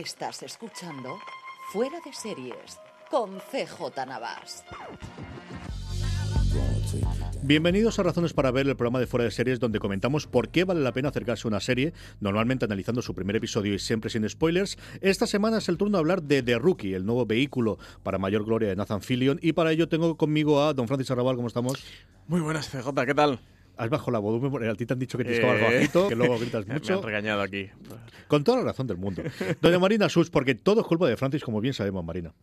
Estás escuchando Fuera de Series con CJ Navas. Bienvenidos a Razones para ver el programa de Fuera de Series donde comentamos por qué vale la pena acercarse a una serie, normalmente analizando su primer episodio y siempre sin spoilers. Esta semana es el turno de hablar de The Rookie, el nuevo vehículo para mayor gloria de Nathan Fillion y para ello tengo conmigo a don Francis Arrabal, ¿cómo estamos? Muy buenas, CJ, ¿qué tal? Has bajo la volumen, a ti te han dicho que tienes que hablar bajito, que luego gritas mucho. Me han regañado aquí. Con toda la razón del mundo. Doña Marina Sus, porque todo es culpa de Francis, como bien sabemos, Marina.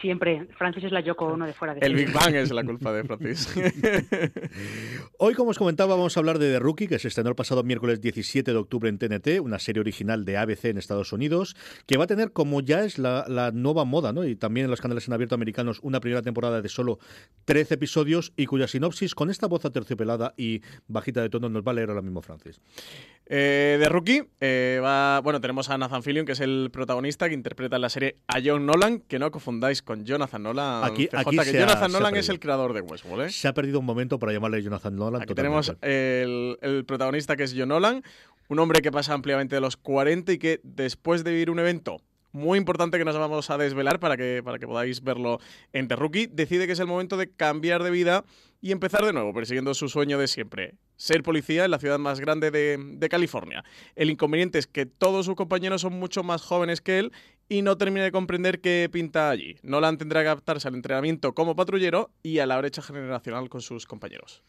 Siempre. Francis es la Yoko Ono de fuera de El Big Bang es la culpa de Francis. Hoy, como os comentaba, vamos a hablar de The Rookie, que se estrenó el pasado miércoles 17 de octubre en TNT, una serie original de ABC en Estados Unidos, que va a tener, como ya es la, nueva moda, ¿no? y también en los canales en abierto americanos, una primera temporada de solo 13 episodios y cuya sinopsis, con esta voz aterciopelada y bajita de tono, nos va a leer ahora mismo Francis. Eh, The Rookie, eh, va, bueno, tenemos a Nathan Fillion, que es el protagonista que interpreta en la serie a John Nolan, que no confundáis con Jonathan Nolan. Aquí, que Jonathan Nolan es el creador de Westworld. ¿eh? Se ha perdido un momento para llamarle Jonathan Nolan. Aquí tenemos el, el, protagonista que es John Nolan, un hombre que pasa ampliamente de los 40 y que después de vivir un evento muy importante que nos vamos a desvelar para que, para que podáis verlo en The Rookie, decide que es el momento de cambiar de vida y empezar de nuevo, persiguiendo su sueño de siempre, ser policía en la ciudad más grande de, California. El inconveniente es que todos sus compañeros son mucho más jóvenes que él y no termina de comprender qué pinta allí. Nolan tendrá que adaptarse al entrenamiento como patrullero y a la brecha generacional con sus compañeros.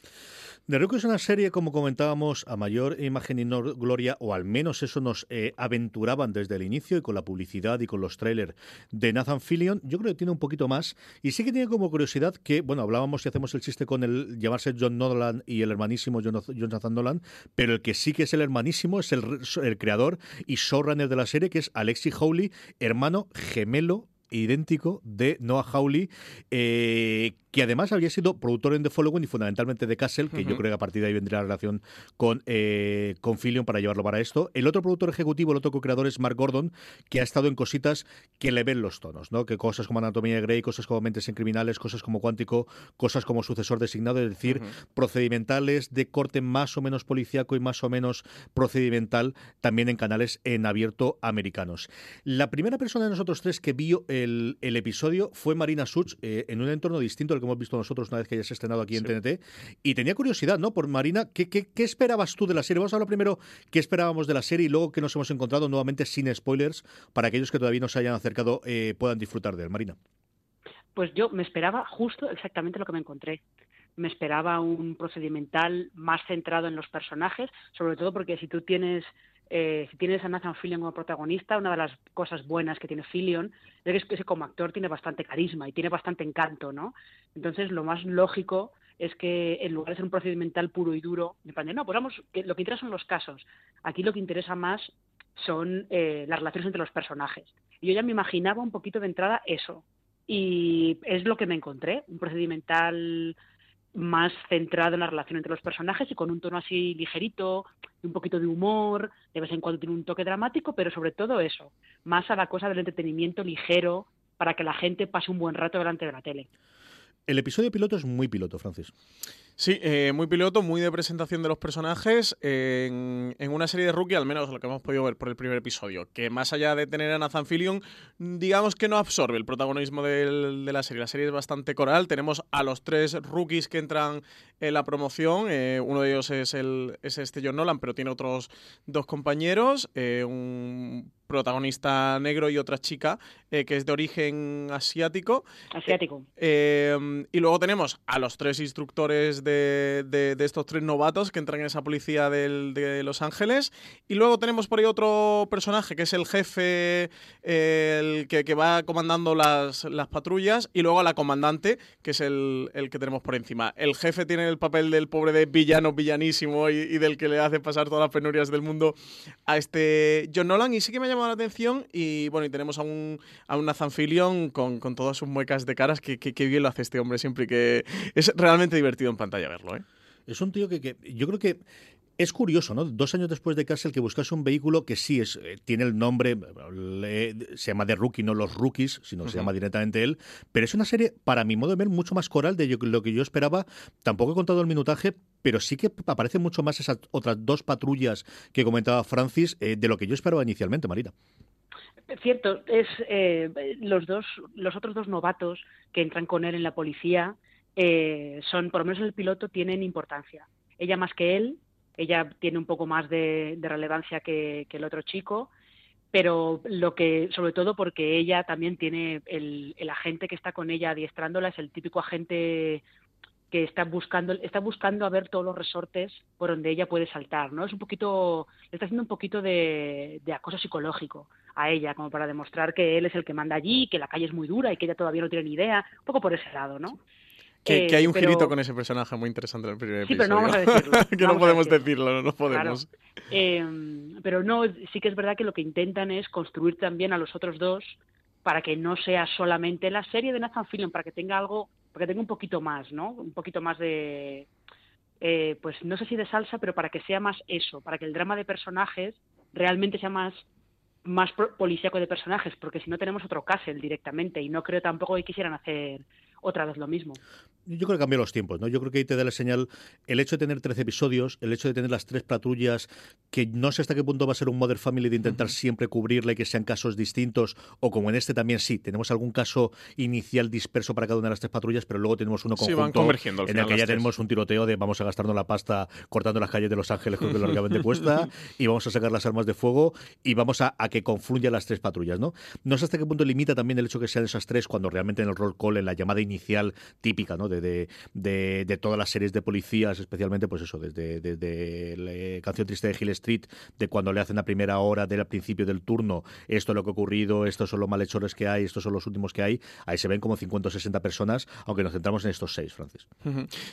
The Rookie es una serie, como comentábamos, a mayor imagen y gloria, o al menos eso nos eh, aventuraban desde el inicio y con la publicidad y con los trailers de Nathan Fillion. Yo creo que tiene un poquito más. Y sí que tiene como curiosidad que, bueno, hablábamos y hacemos el chiste con el llamarse John Nolan y el hermanísimo Jonathan Nolan, pero el que sí que es el hermanísimo es el, el creador y showrunner de la serie, que es Alexi Howley, hermano gemelo idéntico de Noah Hawley, eh, que además había sido productor en The Following y fundamentalmente de Castle, que yo creo que a partir de ahí vendría la relación con, eh, con Fillion para llevarlo para esto. El otro productor ejecutivo, el otro co-creador es Mark Gordon, que ha estado en cositas que le ven los tonos, ¿no? Que cosas como Anatomía de Grey, cosas como Mentes en Criminales, cosas como Cuántico, cosas como Sucesor designado, es decir, procedimentales de corte más o menos policíaco y más o menos procedimental también en canales en abierto americanos. La primera persona de nosotros tres que vio el, episodio fue Marina Such eh, en un entorno distinto al que hemos visto nosotros una vez que hayas estrenado aquí en TNT. Y tenía curiosidad, ¿no? Por Marina, ¿qué, ¿qué, qué, esperabas tú de la serie? Vamos a hablar primero qué esperábamos de la serie y luego qué nos hemos encontrado nuevamente sin spoilers para aquellos que todavía no se hayan acercado eh, puedan disfrutar de él. Marina. Pues yo me esperaba justo exactamente lo que me encontré me esperaba un procedimental más centrado en los personajes, sobre todo porque si tú tienes eh, si tienes a Nathan Fillion como protagonista, una de las cosas buenas que tiene Fillion es que como actor tiene bastante carisma y tiene bastante encanto, ¿no? Entonces, lo más lógico es que en lugar de ser un procedimental puro y duro, me parece, no, pues lo que interesa son los casos. Aquí lo que interesa más son eh, las relaciones entre los personajes. Y yo ya me imaginaba un poquito de entrada eso. Y es lo que me encontré, un procedimental más centrado en la relación entre los personajes y con un tono así ligerito, un poquito de humor, de vez en cuando tiene un toque dramático, pero sobre todo eso, más a la cosa del entretenimiento ligero para que la gente pase un buen rato delante de la tele. El episodio piloto es muy piloto, Francis. Sí, eh, muy piloto, muy de presentación de los personajes en, una serie de rookie, al menos lo que hemos podido ver por el primer episodio, que más allá de tener a Nathan Fillion, digamos que no absorbe el protagonismo de la serie. La serie es bastante coral, tenemos a los tres rookies que entran en la promoción, eh, uno de ellos es, es este John Nolan, pero tiene otros dos compañeros, eh, un protagonista negro y otra chica que es de origen asiático. Asiático. y luego tenemos a los tres instructores de de, estos tres novatos que entran en esa policía de Los Ángeles. Y luego tenemos por ahí otro personaje que es el jefe, el que, va comandando las, patrullas. Y luego a la comandante, que es el, que tenemos por encima. El jefe tiene el papel del pobre de villano, villanísimo y, del que le hace pasar todas las penurias del mundo a este John Nolan. Y sí que me ha llamado la atención. Y bueno, y tenemos a un, a un Nathan Fillion con, todas sus muecas de caras. Que, que, bien lo hace este hombre siempre. Que es realmente divertido en pantalla verlo. ¿eh? Es un tío que, yo creo que es curioso, ¿no? Dos años después de Castle que buscase un vehículo que sí es eh, tiene el nombre, se llama The Rookie, no los Rookies, sino se llama directamente él, pero es una serie, para mi modo de ver, mucho más coral de lo que yo esperaba. Tampoco he contado el minutaje, pero sí que aparecen mucho más esas otras dos patrullas que comentaba Francis eh, de lo que yo esperaba inicialmente, Marina. cierto, es eh, los dos, los otros dos novatos que entran con él en la policía eh, son, por lo menos en el piloto, tienen importancia. Ella más que él, ella tiene un poco más de, relevancia que, el otro chico, pero lo que, sobre todo porque ella también tiene el, el agente que está con ella adiestrándola, es el típico agente que está buscando, está buscando a ver todos los resortes por donde ella puede saltar, ¿no? Es un poquito, le está haciendo un poquito de, acoso psicológico a ella, como para demostrar que él es el que manda allí, que la calle es muy dura y que ella todavía no tiene ni idea, un poco por ese lado, ¿no? Que, hay un girito con ese personaje muy interesante en el primer episodio. Sí, pero no vamos a decirlo. que no podemos decirlo. no podemos. Em, pero no, sí que es verdad que lo que intentan es construir también a los otros dos para que no sea solamente la serie de Nathan Fillion, para que tenga algo que tenga un poquito más, ¿no? Un poquito más de, eh, pues no sé si de salsa, pero para que sea más eso, para que el drama de personajes realmente sea más más policíaco de personajes, porque si no tenemos otro Castle directamente y no creo tampoco que quisieran hacer otra vez lo mismo. Yo creo que cambió los tiempos, ¿no? Yo creo que ahí te da la señal el hecho de tener 13 episodios, el hecho de tener las tres patrullas, que no sé hasta qué punto va a ser un Mother Family de intentar siempre cubrirle, que sean casos distintos, o como en este también sí, tenemos algún caso inicial disperso para cada una de las tres patrullas, pero luego tenemos uno conjunto en el que ya tenemos un tiroteo de vamos a gastarnos la pasta cortando las calles de Los Ángeles, creo que largamente cuesta, y vamos a sacar las armas de fuego y vamos a, que confluyan las tres patrullas, ¿no? No sé hasta qué punto limita también el hecho que sean esas tres cuando realmente en el roll call, en la llamada inicial típica ¿no? de, de, de, todas las series de policías, especialmente pues eso, desde, la eh, Canción Triste de Hill Street, de cuando le hacen la primera hora del principio del turno, esto es lo que ha ocurrido, estos son los malhechores que hay, estos son los últimos que hay, ahí se ven como 50 o 60 personas, aunque nos centramos en estos seis, Francis.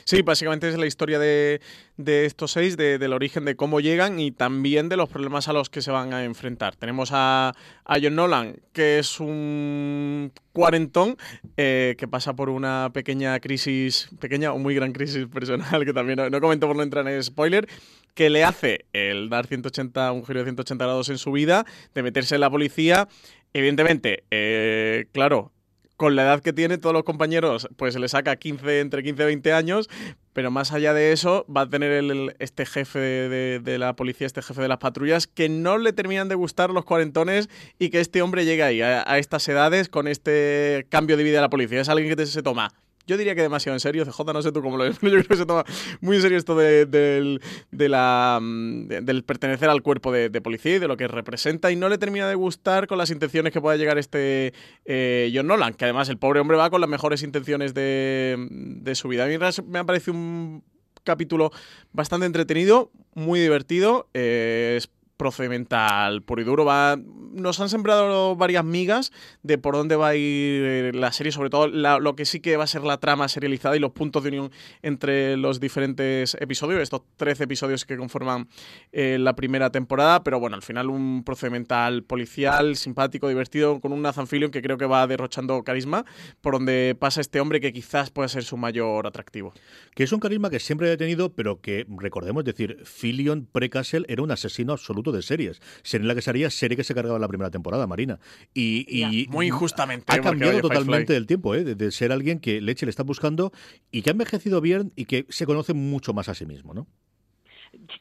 Sí, básicamente es la historia de, de estos seis, de, del origen de cómo llegan y también de los problemas a los que se van a enfrentar. Tenemos a, a John Nolan, que es un cuarentón eh, que pasa por una pequeña crisis, pequeña o muy gran crisis personal, que también no, comento por no entrar en spoiler, que le hace el dar 180, un giro de 180 grados en su vida, de meterse en la policía. Evidentemente, eh, claro, con la edad que tiene, todos los compañeros, pues se le saca 15, entre 15 y 20 años, pero más allá de eso, va a tener el, este jefe de, la policía, este jefe de las patrullas, que no le terminan de gustar los cuarentones y que este hombre llegue ahí, a, a estas edades, con este cambio de vida de la policía. Es alguien que se toma yo diría que demasiado en serio. CJ, no sé tú cómo lo ves, pero yo creo que se toma muy en serio esto de, la, mm, del pertenecer al cuerpo de, policía y de lo que representa. Y no le termina de gustar con las intenciones que pueda llegar este eh, John Nolan, que además el pobre hombre va con las mejores intenciones de, su vida. A mí me ha parecido un capítulo bastante entretenido, muy divertido. Eh, procedimental puro y duro. Va, nos han sembrado varias migas de por dónde va a ir eh, la serie, sobre todo lo que sí que va a ser la trama serializada y los puntos de unión entre los diferentes episodios, estos 13 episodios que conforman eh, la primera temporada, pero bueno, al final un procedimental policial, simpático, divertido, con un Nathan Fillion que creo que va derrochando carisma, por donde pasa este hombre que quizás pueda ser su mayor atractivo. Que es un carisma que siempre ha tenido, pero que recordemos decir, Fillion pre-Castle era un asesino absoluto de series. Sería la que sería serie que se cargaba en la primera temporada, Marina. Y, muy injustamente. Ha cambiado totalmente el tiempo, ¿eh? de, ser alguien que Leche le está buscando y que ha envejecido bien y que se conoce mucho más a sí mismo, ¿no?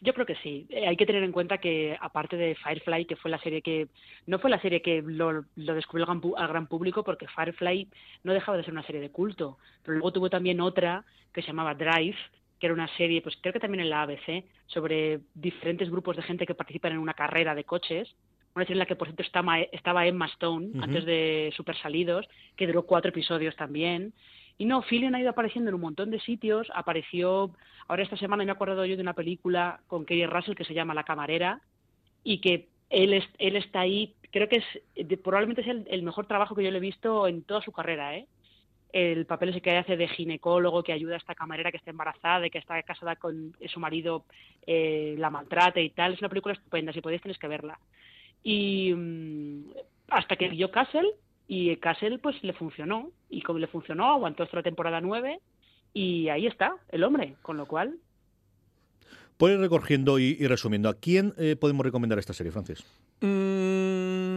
Yo creo que sí. Eh, hay que tener en cuenta que, aparte de Firefly, que fue la serie que. No fue la serie que lo, descubrió al gran, público, porque Firefly no dejaba de ser una serie de culto. Pero luego tuvo también otra que se llamaba Drive, que era una serie, pues creo que también en la ABC, sobre diferentes grupos de gente que participan en una carrera de coches. Una serie en la que, por cierto, estaba, estaba Emma Stone, antes de Super Salidos, que duró cuatro episodios también. Y no, Fillion ha ido apareciendo en un montón de sitios. Apareció, ahora esta semana me he acordado yo de una película con Kerry Russell que se llama La Camarera, y que él, es, él está ahí, creo que es probablemente es el, el, mejor trabajo que yo le he visto en toda su carrera, ¿eh? El papel ese que hace de ginecólogo que ayuda a esta camarera que está embarazada y que está casada con su marido, eh, la maltrata y tal. Es una película estupenda, si podéis tenéis que verla. Y mm, hasta que vio Castle y Castle pues le funcionó y como le funcionó aguantó hasta la temporada 9 y ahí está el hombre, con lo cual... Por ir recogiendo y, resumiendo, ¿a quién eh, podemos recomendar esta serie, Francis? Mm,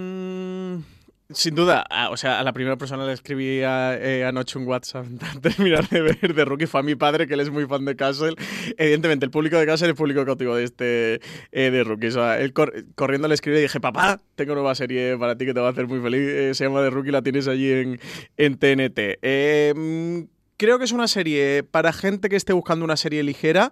Sin duda, o sea, a la primera persona le escribí eh, anoche un WhatsApp a terminar de ver de Rookie fue a mi padre, que él es muy fan de Castle. Evidentemente, el público de Castle es público cautivo de este eh, de Rookie. O sea, él corriendo le escribí y dije, papá, tengo nueva serie para ti que te va a hacer muy feliz. Eh, se llama The Rookie, la tienes allí en, en TNT. Em, creo que es una serie para gente que esté buscando una serie ligera,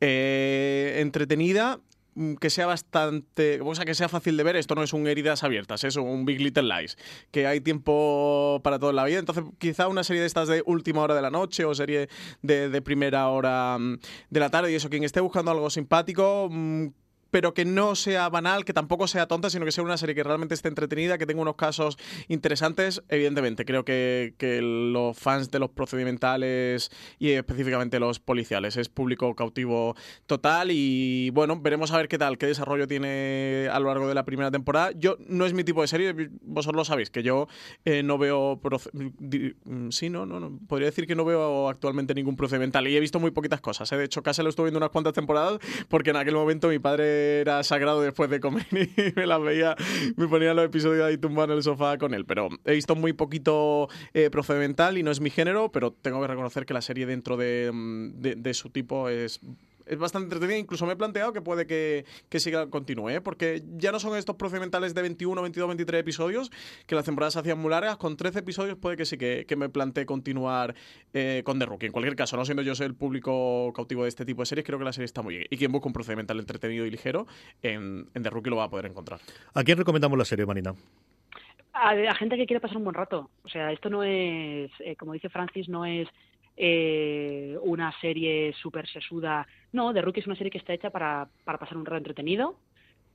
entretenida Mm, que sea bastante, o sea, que sea fácil de ver, esto no es un heridas abiertas, es un Big Little Lies, que hay tiempo para toda la vida, entonces quizá una serie de estas de última hora de la noche o serie de, de primera hora mm, de la tarde y eso, quien esté buscando algo simpático, mm, pero que no sea banal, que tampoco sea tonta, sino que sea una serie que realmente esté entretenida, que tenga unos casos interesantes. Evidentemente, creo que, los fans de los procedimentales y específicamente los policiales es público cautivo total y bueno, veremos a ver qué tal, qué desarrollo tiene a lo largo de la primera temporada. Yo no es mi tipo de serie, vosotros lo sabéis, que yo eh, no veo... Mm, sí, no, no, no, podría decir que no veo actualmente ningún procedimental y he visto muy poquitas cosas. ¿eh? De hecho, casi lo estuve viendo unas cuantas temporadas porque en aquel momento mi padre era sagrado después de comer y me las veía, me ponía los episodios ahí tumbado en el sofá con él. Pero he visto muy poquito eh, procedimental y no es mi género, pero tengo que reconocer que la serie dentro de, mm, de su tipo es es bastante entretenida. Incluso me he planteado que puede que, que siga, continúe, ¿eh? porque ya no son estos procedimentales de 21, 22, 23 episodios, que las temporadas se hacían muy largas. Con 13 episodios puede que sí que, me plantee continuar eh, con The Rookie. En cualquier caso, no siendo yo el público cautivo de este tipo de series, creo que la serie está muy bien. Y quien busca un procedimental entretenido y ligero, en, en The Rookie lo va a poder encontrar. ¿A quién recomendamos la serie, Marina? A, gente que quiere pasar un buen rato. O sea, esto no es, eh, como dice Francis, no es eh, una serie súper sesuda. No, The Rookie es una serie que está hecha para, para pasar un rato entretenido,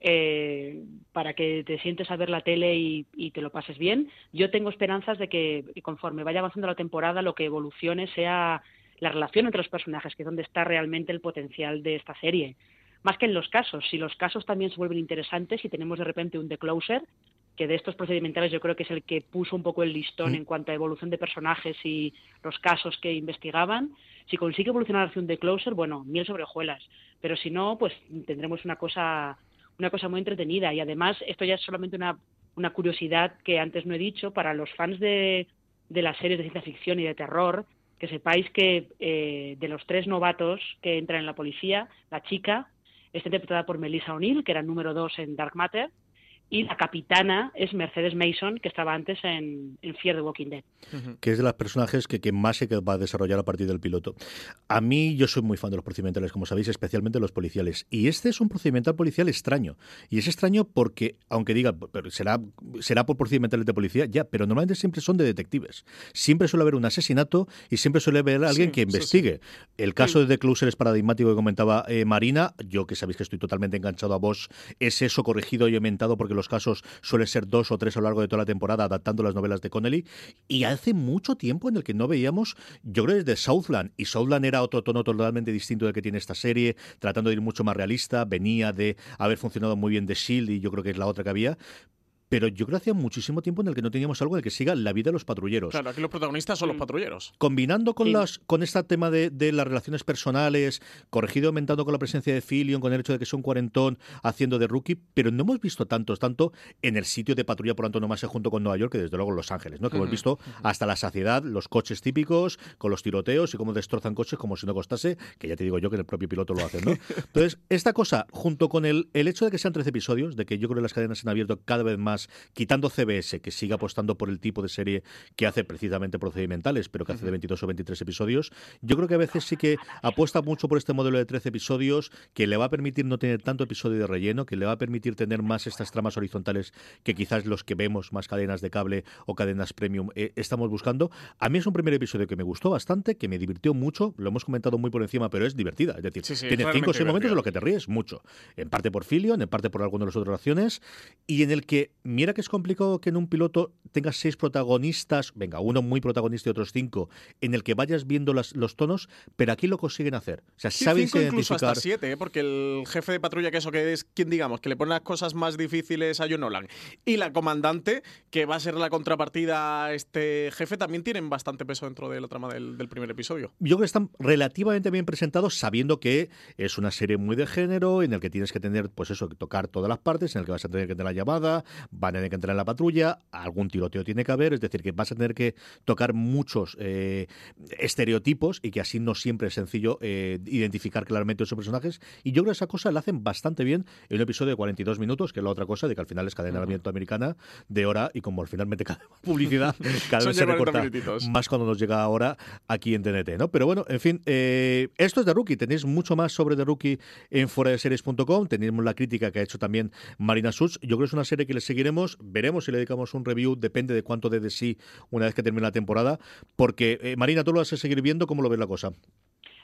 eh, para que te sientes a ver la tele y, te lo pases bien. Yo tengo esperanzas de que conforme vaya avanzando la temporada, lo que evolucione sea la relación entre los personajes, que es donde está realmente el potencial de esta serie. Más que en los casos. Si los casos también se vuelven interesantes y tenemos de repente un The Closer, que de estos procedimentales yo creo que es el que puso un poco el listón mm. en cuanto a evolución de personajes y los casos que investigaban. Si consigue evolucionar hacia un The Closer, bueno, miel sobre hojuelas. Pero si no, pues tendremos una cosa, una cosa muy entretenida. Y además, esto ya es solamente una, una curiosidad que antes no he dicho, para los fans de, de las series de ciencia ficción y de terror, que sepáis que eh, de los tres novatos que entran en la policía, la chica está interpretada por Melissa O'Neill, que era número dos en Dark Matter, y la capitana es Mercedes Mason, que estaba antes en, en Fear the Walking Dead. Que es de las personajes que, que más se va a desarrollar a partir del piloto. A mí, yo soy muy fan de los procedimentales, como sabéis, especialmente los policiales. Y este es un procedimental policial extraño. Y es extraño porque, aunque diga, será, será por procedimentales de policía, ya, pero normalmente siempre son de detectives. Siempre suele haber un asesinato y siempre suele haber alguien que investigue. El caso de The Closer es paradigmático que comentaba eh, Marina. Yo, que sabéis que estoy totalmente enganchado a vos, es eso corregido y aumentado porque los casos suele ser dos o tres a lo largo de toda la temporada adaptando las novelas de Connelly. Y hace mucho tiempo en el que no veíamos, yo creo desde Southland, y Southland era otro tono totalmente distinto del que tiene esta serie, tratando de ir mucho más realista, venía de haber funcionado muy bien de Shield y yo creo que es la otra que había, pero yo creo que hacía muchísimo tiempo en el que no teníamos algo en el que siga la vida de los patrulleros. Claro, aquí los protagonistas son los mm. patrulleros. Combinando con las con este tema de, las relaciones personales, corregido aumentando con la presencia de Filion, con el hecho de que son cuarentón haciendo de rookie, pero no hemos visto tantos, tanto en el sitio de patrulla por antonomasia junto con Nueva York, que desde luego en Los Ángeles, ¿no? Que hemos visto hasta la saciedad los coches típicos, con los tiroteos y cómo destrozan coches como si no costase, que ya te digo yo que el propio piloto lo hace, ¿no? Entonces, esta cosa, junto con el, el hecho de que sean 13 episodios, de que yo creo que las cadenas se han abierto cada vez más quitando CBS, que sigue apostando por el tipo de serie que hace precisamente procedimentales, pero que hace de 22 o 23 episodios, yo creo que a veces sí que apuesta mucho por este modelo de 13 episodios que le va a permitir no tener tanto episodio de relleno, que le va a permitir tener más estas tramas horizontales que quizás los que vemos, más cadenas de cable o cadenas premium, eh, estamos buscando. A mí es un primer episodio que me gustó bastante, que me divirtió mucho, lo hemos comentado muy por encima, pero es divertida. Es decir, tiene cinco o seis momentos en los que te ríes mucho. En parte por Filion, en parte por alguna de las otras acciones, y en el que, mira que es complicado que en un piloto tengas seis protagonistas, venga, uno muy protagonista y otros cinco, en el que vayas viendo las, los tonos, pero aquí lo consiguen hacer. O sea, saben cinco incluso hasta siete, ¿eh? porque el jefe de patrulla, que eso que es quien digamos, que le pone las cosas más difíciles a John Nolan, y la comandante, que va a ser la contrapartida a este jefe, también tienen bastante peso dentro de la trama del, del primer episodio. Yo creo que están relativamente bien presentados, sabiendo que es una serie muy de género, en el que tienes que tener, pues eso, que tocar todas las partes, en el que vas a tener que tener la llamada, van a tener que entrar en la patrulla, algún tiroteo tiene que haber, es decir, que vas a tener que tocar muchos eh, estereotipos y que así no siempre es sencillo eh, identificar claramente esos personajes. Y yo creo que esa cosa la hacen bastante bien en un episodio de 42 minutos, que es la otra cosa de que al final es cadena de americana de hora y como al final mete cada publicidad, cada vez se recorta más cuando nos llega ahora aquí en TNT, ¿no? Pero bueno, en fin, eh, esto es de Rookie. Tenéis mucho más sobre The Rookie en foradeseries.com. Tenemos la crítica que ha hecho también Marina Such. Yo creo que es una serie que le seguiremos. Veremos si le dedicamos un review. Depende de cuánto dé de sí una vez que termine la temporada. Porque, eh, Marina, tú lo vas a seguir viendo. ¿Cómo lo ves la cosa?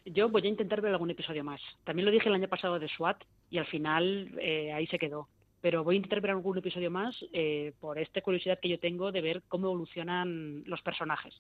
Yo voy a intentar ver algún episodio más. También lo dije el año pasado de SWAT y al final eh, ahí se quedó. Pero voy a intentar ver algún episodio más eh, por esta curiosidad que yo tengo de ver cómo evolucionan los personajes.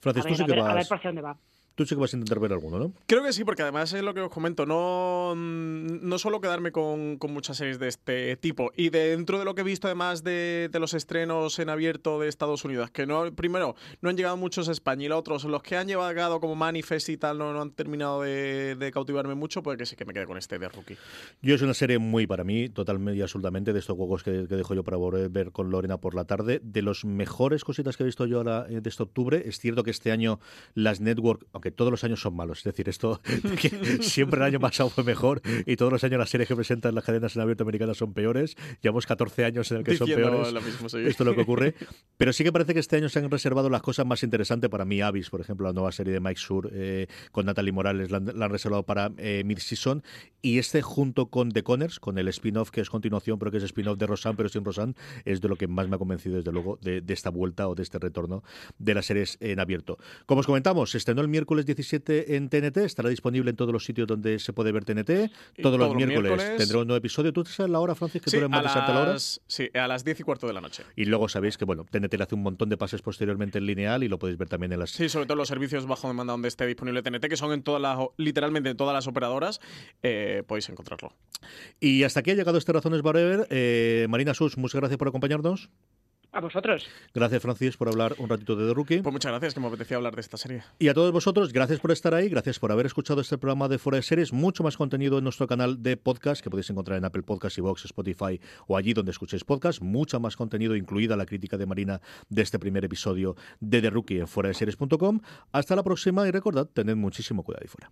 Francis, a ver, tú que a ver dónde va. Tú sí que vas a intentar ver alguno, ¿no? Creo que sí, porque además es lo que os comento, no, no suelo quedarme con, muchas series de este tipo. Y dentro de lo que he visto, además de, los estrenos en abierto de Estados Unidos, que no primero no han llegado muchos a España y los otros, los que han llegado como Manifest y tal, no, han terminado de, cautivarme mucho, pues que sí que me quede con este de Rookie. Yo es una serie muy para mí, totalmente y absolutamente, de estos juegos que, dejo yo para ver con Lorena por la tarde. De los mejores cositas que he visto yo ahora eh, de este octubre, es cierto que este año las network, aunque todos los años son malos. Es decir, esto siempre el año pasado fue mejor y todos los años las series que presentan las cadenas en abierto americanas son peores. Llevamos 14 años en el que son peores. Esto es lo que ocurre. Pero sí que parece que este año se han reservado las cosas más interesantes para mí. Avis, por ejemplo, la nueva serie de Mike Sur eh, con Natalie Morales la, han reservado para eh, mid-season. Y este junto con The Connors, con el spin-off que es continuación, pero que es spin-off de Rosan, pero sin Rosan, es de lo que más me ha convencido, desde luego, de, de esta vuelta o de este retorno de las series en abierto. Como os comentamos, estrenó el miércoles 17 en TNT, estará disponible en todos los sitios donde se puede ver TNT. Todos, los, miércoles, tendrá un nuevo episodio. ¿Tú sabes la hora, Francis, que sí, tú más a la hora? Sí, a las 10 y cuarto de la noche. Y luego sabéis que, bueno, TNT le hace un montón de pases posteriormente en lineal y lo podéis ver también en las... Sí, sobre todo los servicios bajo demanda donde esté disponible TNT, que son en todas las, literalmente en todas las operadoras, eh, podéis encontrarlo. Y hasta aquí ha llegado este Razones Forever. Eh, Marina Sus, muchas gracias por acompañarnos. A vosotros. Gracias, Francis, por hablar un ratito de The Rookie. Pues muchas gracias, que me apetecía hablar de esta serie. Y a todos vosotros, gracias por estar ahí, gracias por haber escuchado este programa de Fuera de Series. Mucho más contenido en nuestro canal de podcast, que podéis encontrar en Apple Podcasts, Vox, Spotify o allí donde escuchéis podcast. Mucha más contenido, incluida la crítica de Marina de este primer episodio de The Rookie en fuera de series.com. Hasta la próxima y recordad, tened muchísimo cuidado ahí fuera.